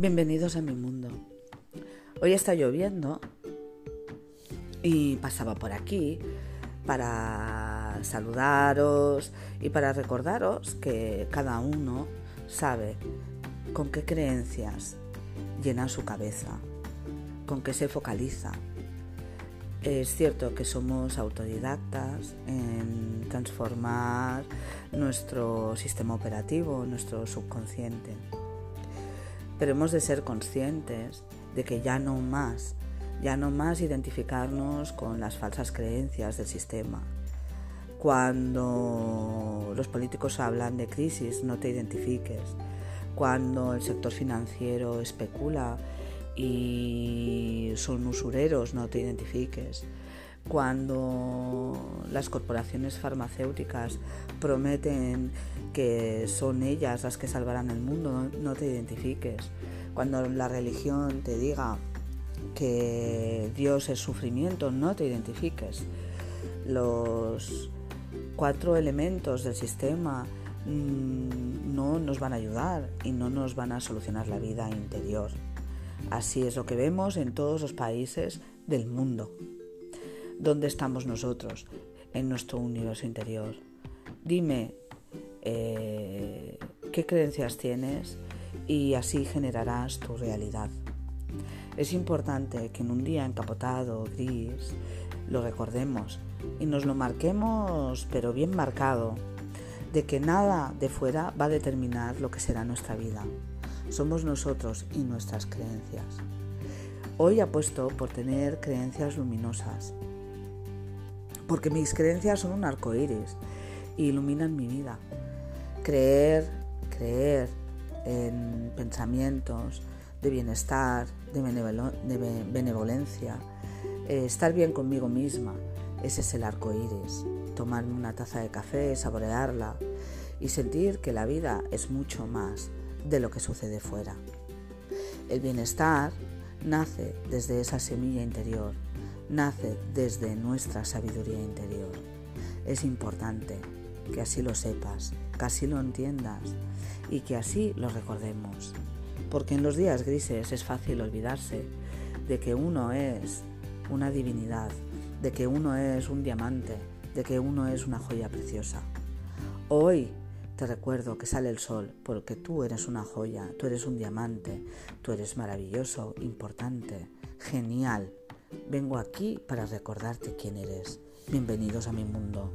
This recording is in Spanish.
Bienvenidos a mi mundo. Hoy está lloviendo y pasaba por aquí para saludaros y para recordaros que cada uno sabe con qué creencias llena su cabeza, con qué se focaliza. Es cierto que somos autodidactas en transformar nuestro sistema operativo, nuestro subconsciente pero hemos de ser conscientes de que ya no más, ya no más identificarnos con las falsas creencias del sistema. Cuando los políticos hablan de crisis, no te identifiques. Cuando el sector financiero especula y son usureros, no te identifiques. Cuando las corporaciones farmacéuticas prometen que son ellas las que salvarán el mundo, no, te identifiques. Cuando la religión te diga que Dios es sufrimiento, no te identifiques. Los cuatro elementos del sistema mm, no nos van a ayudar y no nos van a solucionar la vida interior. Así es lo que vemos en todos los países del mundo. ¿Dónde estamos nosotros? En nuestro universo interior. Dime eh, qué creencias tienes y así generarás tu realidad. Es importante que en un día encapotado, gris, lo recordemos y nos lo marquemos, pero bien marcado, de que nada de fuera va a determinar lo que será nuestra vida. Somos nosotros y nuestras creencias. Hoy apuesto por tener creencias luminosas, porque mis creencias son un arco iris y iluminan mi vida creer, creer en pensamientos de bienestar, de, benevolencia, eh, estar bien conmigo misma, ese es el arco iris. Tomarme una taza de café, saborearla y sentir que la vida es mucho más de lo que sucede fuera. El bienestar nace desde esa semilla interior, nace desde nuestra sabiduría interior. Es importante que así lo sepas, que así lo entiendas y que así lo recordemos. Porque en los días grises es fácil olvidarse de que uno es una divinidad, de que uno es un diamante, de que uno es una joya preciosa. Hoy te recuerdo que sale el sol porque tú eres una joya, tú eres un diamante, tú eres maravilloso, importante, genial. Vengo aquí para recordarte quién eres. Bienvenidos a mi mundo.